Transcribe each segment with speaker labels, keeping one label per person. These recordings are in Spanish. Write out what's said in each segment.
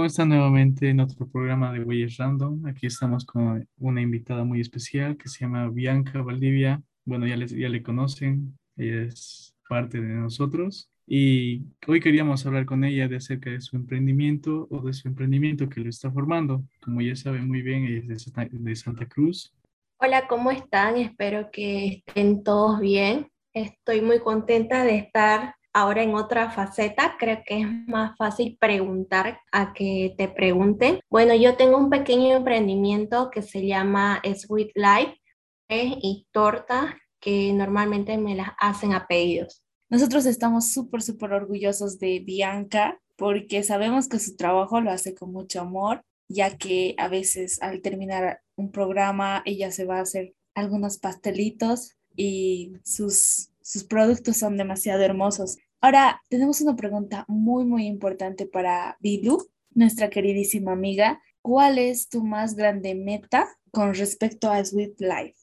Speaker 1: ¿Cómo está nuevamente en otro programa de Huellas Random? Aquí estamos con una invitada muy especial que se llama Bianca Valdivia. Bueno, ya, les, ya le conocen, ella es parte de nosotros. Y hoy queríamos hablar con ella de acerca de su emprendimiento o de su emprendimiento que lo está formando. Como ya sabe muy bien, ella es de Santa, de Santa Cruz.
Speaker 2: Hola, ¿cómo están? Espero que estén todos bien. Estoy muy contenta de estar ahora en otra faceta. Creo que es más fácil preguntar a que te pregunten. Bueno, yo tengo un pequeño emprendimiento que se llama Sweet Life y tortas que normalmente me las hacen a pedidos.
Speaker 3: Nosotros estamos súper, súper orgullosos de Bianca porque sabemos que su trabajo lo hace con mucho amor, ya que a veces al terminar un programa ella se va a hacer algunos pastelitos y sus, sus productos son demasiado hermosos. Ahora, tenemos una pregunta muy, muy importante para Bilu, nuestra queridísima amiga. ¿Cuál es tu más grande meta con respecto a Sweet Life?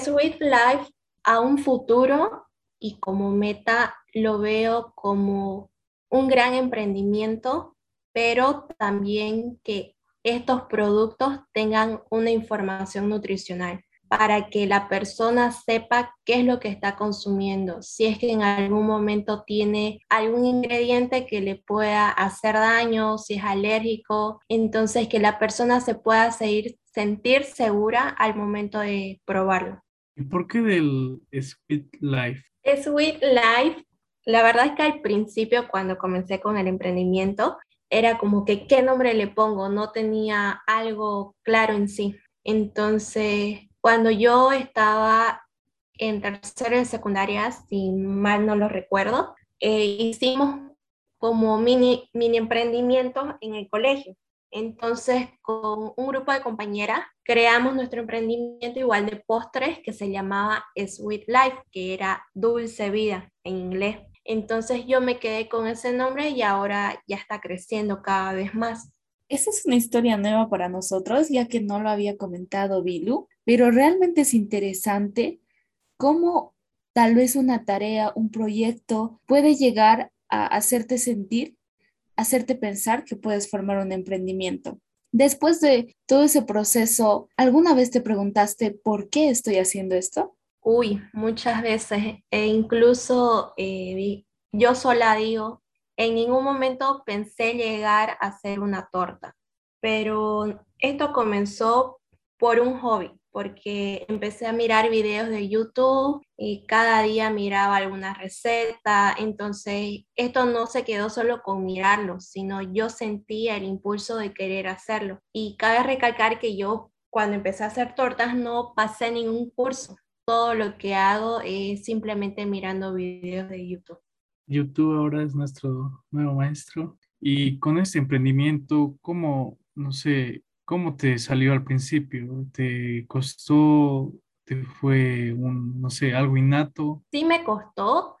Speaker 2: Sweet Life a un futuro y como meta lo veo como un gran emprendimiento, pero también que estos productos tengan una información nutricional para que la persona sepa qué es lo que está consumiendo, si es que en algún momento tiene algún ingrediente que le pueda hacer daño, si es alérgico, entonces que la persona se pueda seguir, sentir segura al momento de probarlo.
Speaker 1: ¿Y por qué del Sweet Life?
Speaker 2: Sweet Life, la verdad es que al principio cuando comencé con el emprendimiento, era como que qué nombre le pongo, no tenía algo claro en sí. Entonces cuando yo estaba en tercera y secundaria, si mal no lo recuerdo, eh, hicimos como mini, mini emprendimientos en el colegio. Entonces, con un grupo de compañeras, creamos nuestro emprendimiento igual de postres que se llamaba Sweet Life, que era dulce vida en inglés. Entonces yo me quedé con ese nombre y ahora ya está creciendo cada vez más.
Speaker 3: Esa es una historia nueva para nosotros, ya que no lo había comentado Bilu, pero realmente es interesante cómo tal vez una tarea, un proyecto puede llegar a hacerte sentir, hacerte pensar que puedes formar un emprendimiento. Después de todo ese proceso, ¿alguna vez te preguntaste por qué estoy haciendo esto?
Speaker 2: Uy, muchas veces, e incluso eh, yo sola digo, en ningún momento pensé llegar a hacer una torta, pero esto comenzó por un hobby, porque empecé a mirar videos de YouTube y cada día miraba alguna receta, entonces esto no se quedó solo con mirarlo, sino yo sentía el impulso de querer hacerlo. Y cabe recalcar que yo cuando empecé a hacer tortas no pasé ningún curso, todo lo que hago es simplemente mirando videos de YouTube.
Speaker 1: YouTube ahora es nuestro nuevo maestro. Y con este emprendimiento, ¿cómo, no sé, cómo te salió al principio? ¿Te costó? ¿Te fue un, no sé, algo innato?
Speaker 2: Sí me costó.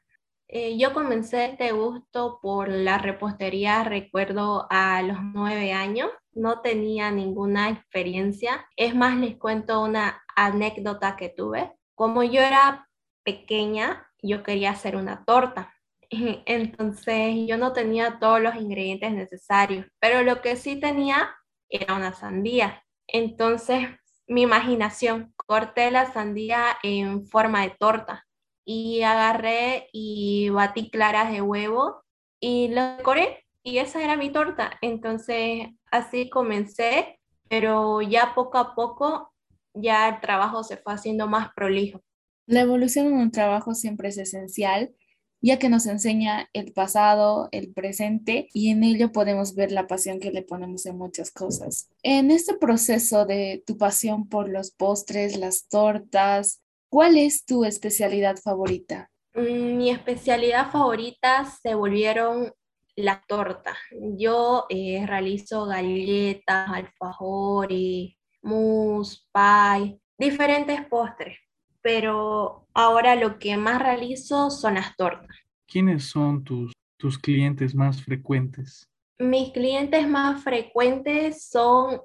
Speaker 2: Eh, yo comencé este gusto por la repostería, recuerdo a los nueve años. No tenía ninguna experiencia. Es más, les cuento una anécdota que tuve. Como yo era pequeña, yo quería hacer una torta Entonces yo no tenía todos los ingredientes necesarios, pero lo que sí tenía era una sandía. Entonces mi imaginación, corté la sandía en forma de torta y agarré y batí claras de huevo y lo decoré y esa era mi torta. Entonces así comencé, pero ya poco a poco ya el trabajo se fue haciendo más prolijo.
Speaker 3: La evolución en un trabajo siempre es esencial ya que nos enseña el pasado, el presente y en ello podemos ver la pasión que le ponemos en muchas cosas. En este proceso de tu pasión por los postres, las tortas, ¿cuál es tu especialidad favorita?
Speaker 2: Mm, mi especialidad favorita se volvieron las tortas. Yo eh, realizo galletas, alfajores, mousse, pie, diferentes postres pero ahora lo que más realizo son las tortas.
Speaker 1: ¿Quiénes son tus, tus clientes más frecuentes?
Speaker 2: Mis clientes más frecuentes son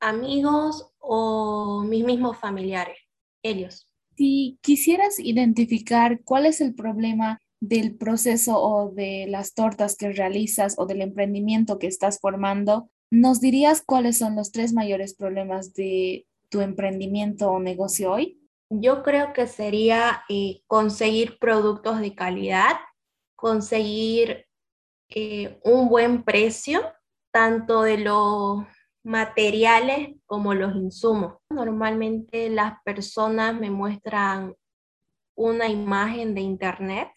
Speaker 2: amigos o mis mismos familiares, ellos.
Speaker 3: Si quisieras identificar cuál es el problema del proceso o de las tortas que realizas o del emprendimiento que estás formando, ¿Nos dirías cuáles son los tres mayores problemas de tu emprendimiento o negocio hoy?
Speaker 2: Yo creo que sería eh, conseguir productos de calidad, conseguir eh, un buen precio, tanto de los materiales como los insumos. Normalmente las personas me muestran una imagen de internet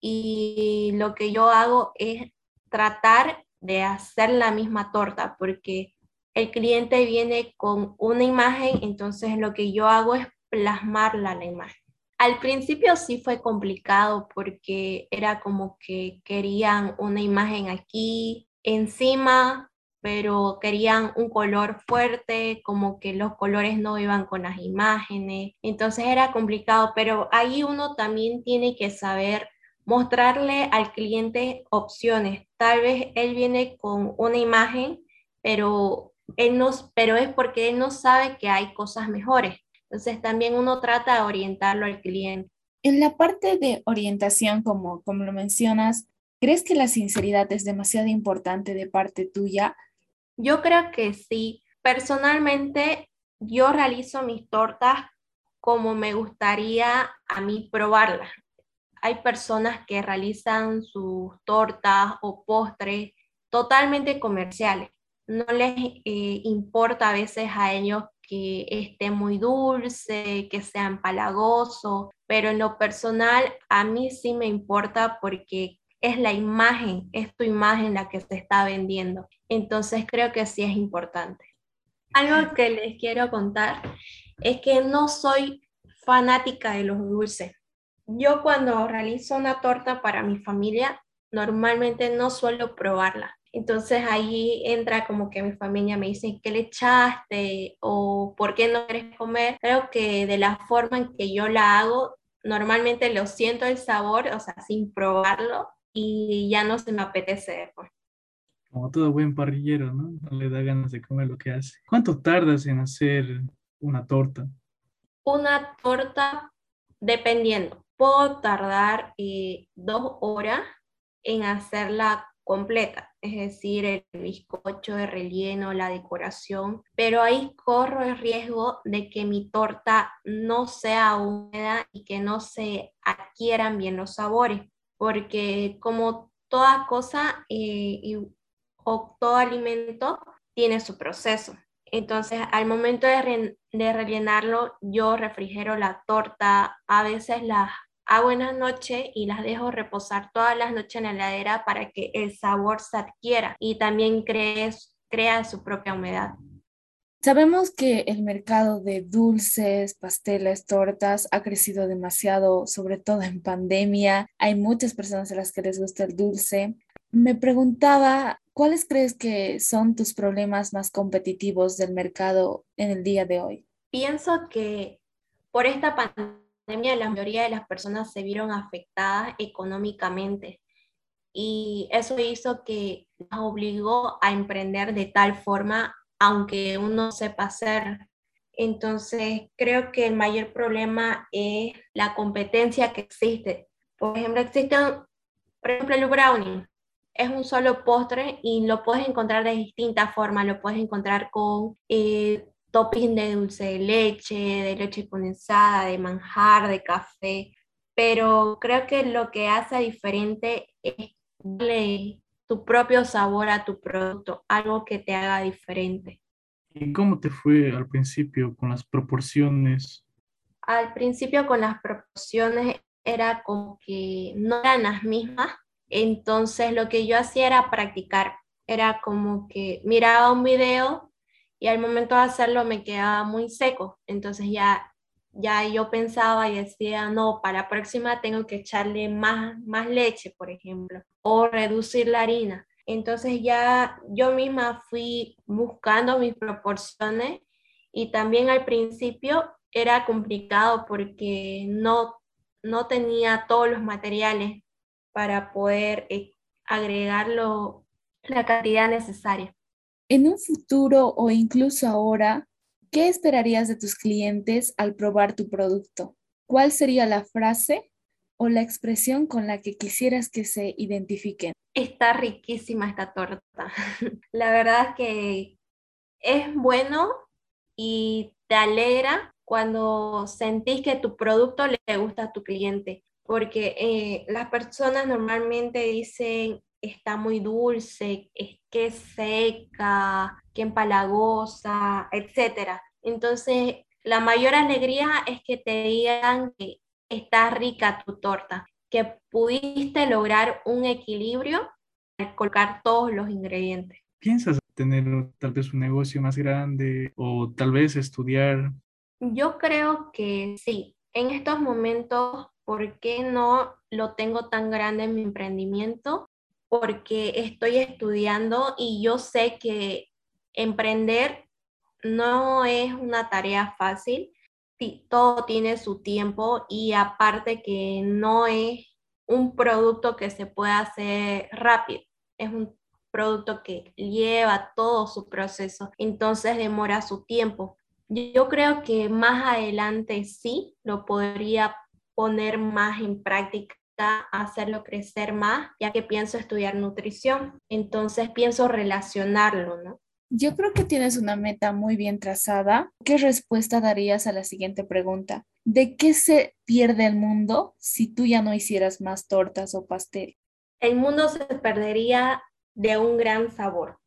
Speaker 2: y lo que yo hago es tratar de hacer la misma torta porque el cliente viene con una imagen, entonces lo que yo hago es plasmarla la imagen. Al principio sí fue complicado porque era como que querían una imagen aquí encima, pero querían un color fuerte, como que los colores no iban con las imágenes. Entonces era complicado, pero ahí uno también tiene que saber mostrarle al cliente opciones. Tal vez él viene con una imagen, pero él no, pero es porque él no sabe que hay cosas mejores. Entonces también uno trata de orientarlo al cliente.
Speaker 3: En la parte de orientación, como, como lo mencionas, ¿crees que la sinceridad es demasiado importante de parte tuya?
Speaker 2: Yo creo que sí. Personalmente, yo realizo mis tortas como me gustaría a mí probarlas. Hay personas que realizan sus tortas o postres totalmente comerciales. No les eh, importa a veces a ellos que esté muy dulce, que sea empalagoso, pero en lo personal a mí sí me importa porque es la imagen, es tu imagen la que se está vendiendo. Entonces creo que sí es importante. Algo que les quiero contar es que no soy fanática de los dulces. Yo cuando realizo una torta para mi familia, normalmente no suelo probarla. Entonces ahí entra como que mi familia me dice, ¿qué le echaste? o ¿por qué no quieres comer? Creo que de la forma en que yo la hago, normalmente lo siento el sabor, o sea, sin probarlo, y ya no se me apetece. Pues.
Speaker 1: Como todo buen parrillero, ¿no? No le da ganas de comer lo que hace. ¿Cuánto tardas en hacer una torta?
Speaker 2: Una torta, dependiendo. Puedo tardar eh, dos horas en hacerla completa, es decir, el bizcocho de relleno, la decoración, pero ahí corro el riesgo de que mi torta no sea húmeda y que no se adquieran bien los sabores, porque como toda cosa eh, o todo alimento tiene su proceso. Entonces, al momento de, de rellenarlo, yo refrigero la torta, a veces la hago en la noche y las dejo reposar todas las noches en la heladera para que el sabor se adquiera y también crea su propia humedad.
Speaker 3: Sabemos que el mercado de dulces, pasteles, tortas ha crecido demasiado, sobre todo en pandemia. Hay muchas personas a las que les gusta el dulce. Me preguntaba, ¿cuáles crees que son tus problemas más competitivos del mercado en el día de hoy?
Speaker 2: Pienso que por esta pandemia la mayoría de las personas se vieron afectadas económicamente y eso hizo que nos obligó a emprender de tal forma, aunque uno sepa hacer. Entonces, creo que el mayor problema es la competencia que existe. Por ejemplo, existe, por ejemplo, el brownie. Es un solo postre y lo puedes encontrar de distintas formas. Lo puedes encontrar con eh, topping de dulce de leche, de leche condensada, de manjar, de café, pero creo que lo que hace diferente es darle tu propio sabor a tu producto, algo que te haga diferente.
Speaker 1: ¿Y cómo te fue al principio con las proporciones?
Speaker 2: Al principio con las proporciones era como que no eran las mismas, entonces lo que yo hacía era practicar, era como que miraba un video y al momento de hacerlo me quedaba muy seco. Entonces ya, ya yo pensaba y decía, no, para la próxima tengo que echarle más, más leche, por ejemplo, o reducir la harina. Entonces ya yo misma fui buscando mis proporciones y también al principio era complicado porque no, no tenía todos los materiales para poder eh, agregarlo la cantidad necesaria.
Speaker 3: En un futuro o incluso ahora, ¿qué esperarías de tus clientes al probar tu producto? ¿Cuál sería la frase o la expresión con la que quisieras que se identifiquen?
Speaker 2: Está riquísima esta torta. La verdad es que es bueno y te alegra cuando sentís que tu producto le gusta a tu cliente, porque eh, las personas normalmente dicen está muy dulce, es que seca, que empalagosa, etc. Entonces, la mayor alegría es que te digan que está rica tu torta, que pudiste lograr un equilibrio al colocar todos los ingredientes.
Speaker 1: ¿Piensas tener tal vez un negocio más grande o tal vez estudiar?
Speaker 2: Yo creo que sí. En estos momentos, ¿por qué no lo tengo tan grande en mi emprendimiento? Porque estoy estudiando y yo sé que emprender no es una tarea fácil, todo tiene su tiempo y aparte que no es un producto que se pueda hacer rápido, es un producto que lleva todo su proceso, entonces demora su tiempo. Yo creo que más adelante sí lo podría poner más en práctica hacerlo crecer más, ya que pienso estudiar nutrición. Entonces pienso relacionarlo, ¿no?
Speaker 3: Yo creo que tienes una meta muy bien trazada. ¿Qué respuesta darías a la siguiente pregunta? ¿De qué se pierde el mundo si tú ya no hicieras más tortas o pastel?
Speaker 2: El mundo se perdería de un gran sabor.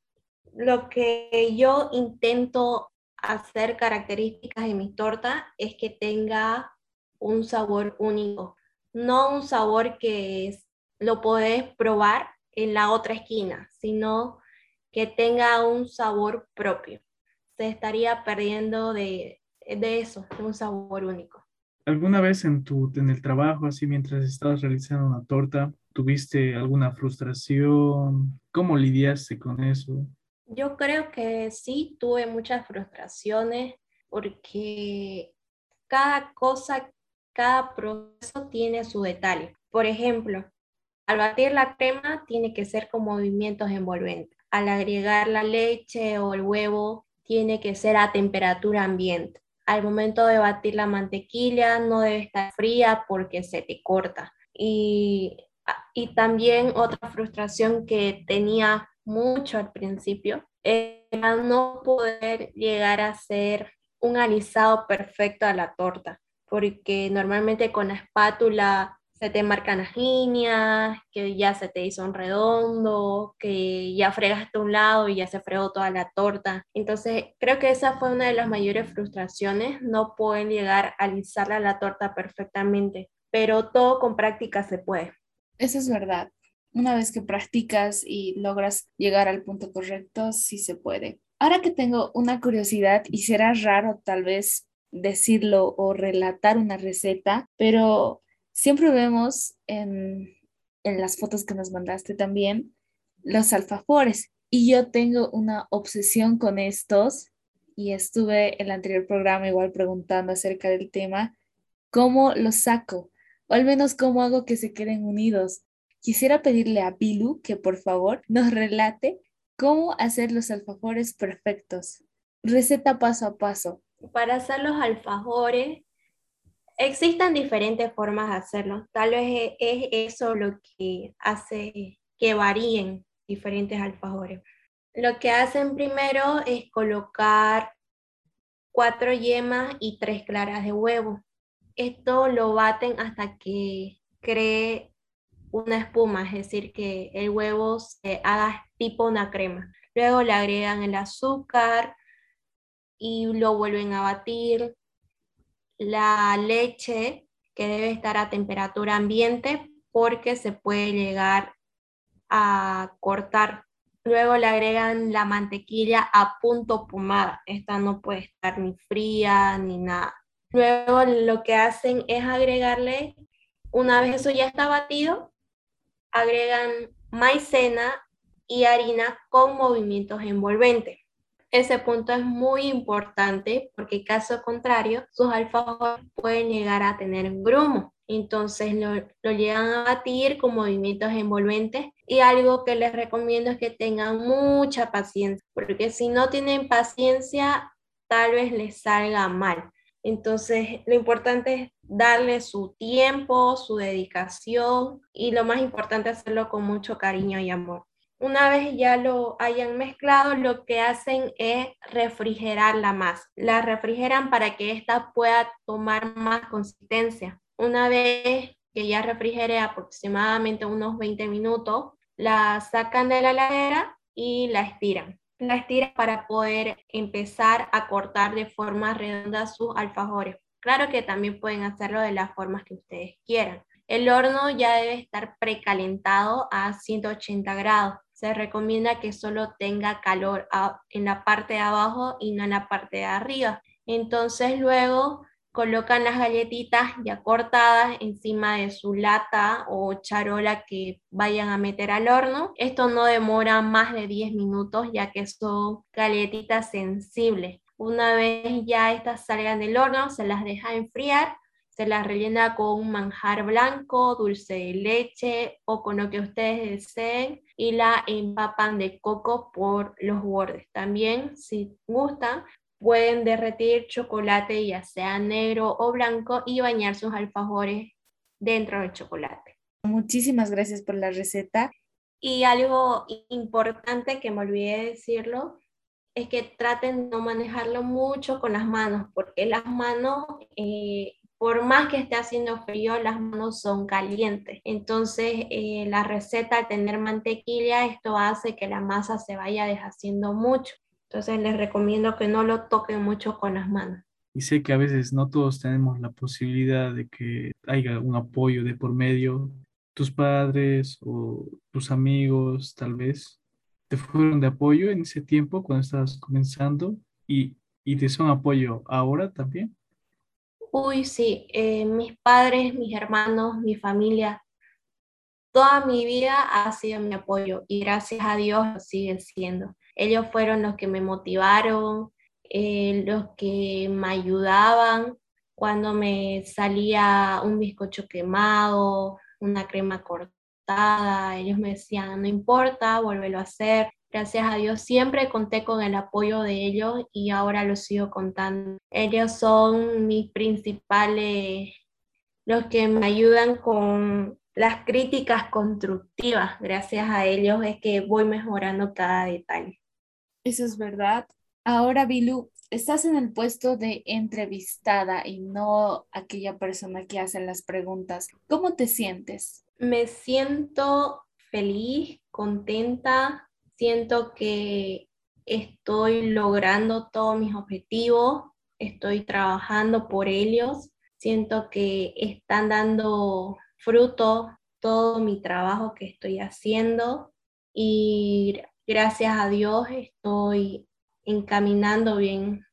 Speaker 2: Lo que yo intento hacer características en mi torta es que tenga un sabor único, no un sabor que lo podés probar en la otra esquina, sino que tenga un sabor propio. Se estaría perdiendo de, de eso, un sabor único.
Speaker 1: ¿Alguna vez en, tu, en el trabajo, así mientras estabas realizando una torta, tuviste alguna frustración? ¿Cómo lidiaste con eso?
Speaker 2: Yo creo que sí, tuve muchas frustraciones porque cada cosa, cada proceso tiene su detalle. Por ejemplo, al batir la crema tiene que ser con movimientos envolventes al agregar la leche o el huevo tiene que ser a temperatura ambiente. Al momento de batir la mantequilla no debe estar fría porque se te corta. Y, y también otra frustración que tenía mucho al principio era no poder llegar a hacer un alisado perfecto a la torta, porque normalmente con la espátula se te marcan las líneas, que ya se te hizo un redondo, que ya fregaste un lado y ya se fregó toda la torta. Entonces, creo que esa fue una de las mayores frustraciones, no pueden llegar a alisarla la torta perfectamente, pero todo con práctica se puede.
Speaker 3: Eso es verdad. Una vez que practicas y logras llegar al punto correcto, sí se puede. Ahora que tengo una curiosidad y será raro tal vez decirlo o relatar una receta, pero Siempre vemos en, las fotos que nos mandaste también los alfajores y yo tengo una obsesión con estos y estuve en el anterior programa igual preguntando acerca del tema, ¿cómo los saco? O al menos cómo hago que se queden unidos. Quisiera pedirle a Bilu que por favor nos relate cómo hacer los alfajores perfectos. Receta paso a paso.
Speaker 2: Para hacer los alfajores Existen diferentes formas de hacerlo. Tal vez es eso lo que hace que varíen diferentes alfajores. Lo que hacen primero es colocar cuatro yemas y tres claras de huevo. Esto lo baten hasta que cree una espuma, es decir, que el huevo se haga tipo una crema. Luego le agregan el azúcar y lo vuelven a batir la leche que debe estar a temperatura ambiente porque se puede llegar a cortar. Luego le agregan la mantequilla a punto pomada. Esta no puede estar ni fría ni nada. Luego lo que hacen es agregarle, una vez eso ya está batido, agregan maicena y harina con movimientos envolventes. Ese punto es muy importante porque caso contrario, sus alfajores pueden llegar a tener grumo. Entonces lo, lo, llegan a batir con movimientos envolventes y algo que les recomiendo es que tengan mucha paciencia, porque si no tienen paciencia, tal vez les salga mal. Entonces, lo importante es darle su tiempo, su dedicación y lo más importante hacerlo con mucho cariño y amor. Una vez ya lo hayan mezclado, lo que hacen es refrigerar la masa. La refrigeran para que ésta pueda tomar más consistencia. Una vez que ya refrigere aproximadamente unos 20 minutos, la sacan de la heladera y la estiran la estira para poder empezar a cortar de forma redonda sus alfajores. Claro que también pueden hacerlo de las formas que ustedes quieran. El horno ya debe estar precalentado a 180 grados. Se recomienda que solo tenga calor en la parte de abajo y no en la parte de arriba. Entonces luego colocan las galletitas ya cortadas encima de su lata o charola que vayan a meter al horno. Esto no demora más de 10 minutos ya que son galletitas sensibles. Una vez ya estas salgan del horno, se las deja enfriar, se las rellena con un manjar blanco, dulce de leche o con lo que ustedes deseen y la empapan de coco por los bordes. También, si gustan, Pueden derretir chocolate ya sea negro o blanco y bañar sus alfajores dentro del chocolate.
Speaker 3: Muchísimas gracias por la receta.
Speaker 2: Y algo importante que me olvidé de decirlo es que traten de no manejarlo mucho con las manos, porque las manos, eh, por más que esté haciendo frío, las manos son calientes. Entonces, eh, la receta al tener mantequilla, esto hace que la masa se vaya deshaciendo mucho. Entonces les recomiendo que no lo toquen mucho con las manos.
Speaker 1: Y sé que a veces no todos tenemos la posibilidad de que haya un apoyo de por medio. Tus padres o tus amigos tal vez te fueron de apoyo en ese tiempo cuando estabas comenzando y, y te son apoyo ahora también.
Speaker 2: Uy, sí, eh, mis padres, mis hermanos, mi familia, toda mi vida ha sido mi apoyo y gracias a Dios lo sigue siendo. Ellos fueron los que me motivaron, eh, los que me ayudaban cuando me salía un bizcocho quemado, una crema cortada. Ellos me decían, no importa, vuélvelo a hacer. Gracias a Dios siempre conté con el apoyo de ellos y ahora lo sigo contando. Ellos son mis principales, los que me ayudan con las críticas constructivas. Gracias a ellos es que voy mejorando cada detalle.
Speaker 3: Eso es verdad. Ahora, Bilu, estás en el puesto de entrevistada y no aquella persona que hace las preguntas. ¿Cómo te sientes?
Speaker 2: Me siento feliz, contenta, siento que estoy logrando todos mis objetivos, estoy trabajando por ellos, siento que están dando fruto todo mi trabajo que estoy haciendo y gracias a Dios estoy encaminando bien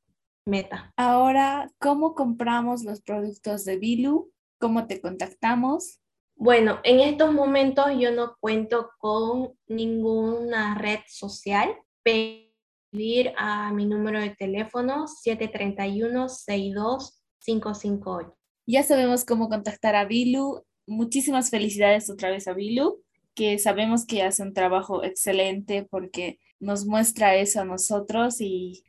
Speaker 2: meta.
Speaker 3: Ahora, ¿cómo compramos los productos de Bilu? ¿Cómo te contactamos?
Speaker 2: Bueno, en estos momentos yo no cuento con ninguna red social. Pedir a mi número de teléfono 731-62558.
Speaker 3: Ya sabemos cómo contactar a Bilu. Muchísimas felicidades otra vez a Bilu que sabemos que hace un trabajo excelente porque nos muestra eso a nosotros y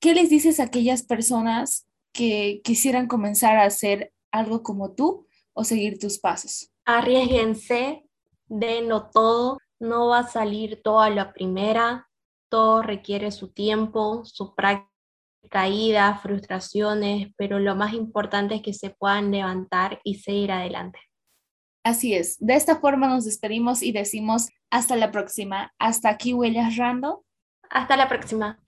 Speaker 3: ¿qué les dices a aquellas personas que quisieran comenzar a hacer algo como tú o seguir tus pasos?
Speaker 2: Arriesguense, denlo todo, no va a salir todo a la primera, todo requiere su tiempo, su práctica caídas, frustraciones, pero lo más importante es que se puedan levantar y seguir adelante.
Speaker 3: Así es, de esta forma nos despedimos y decimos hasta la próxima. Hasta aquí, Huellas Rando.
Speaker 2: Hasta la próxima.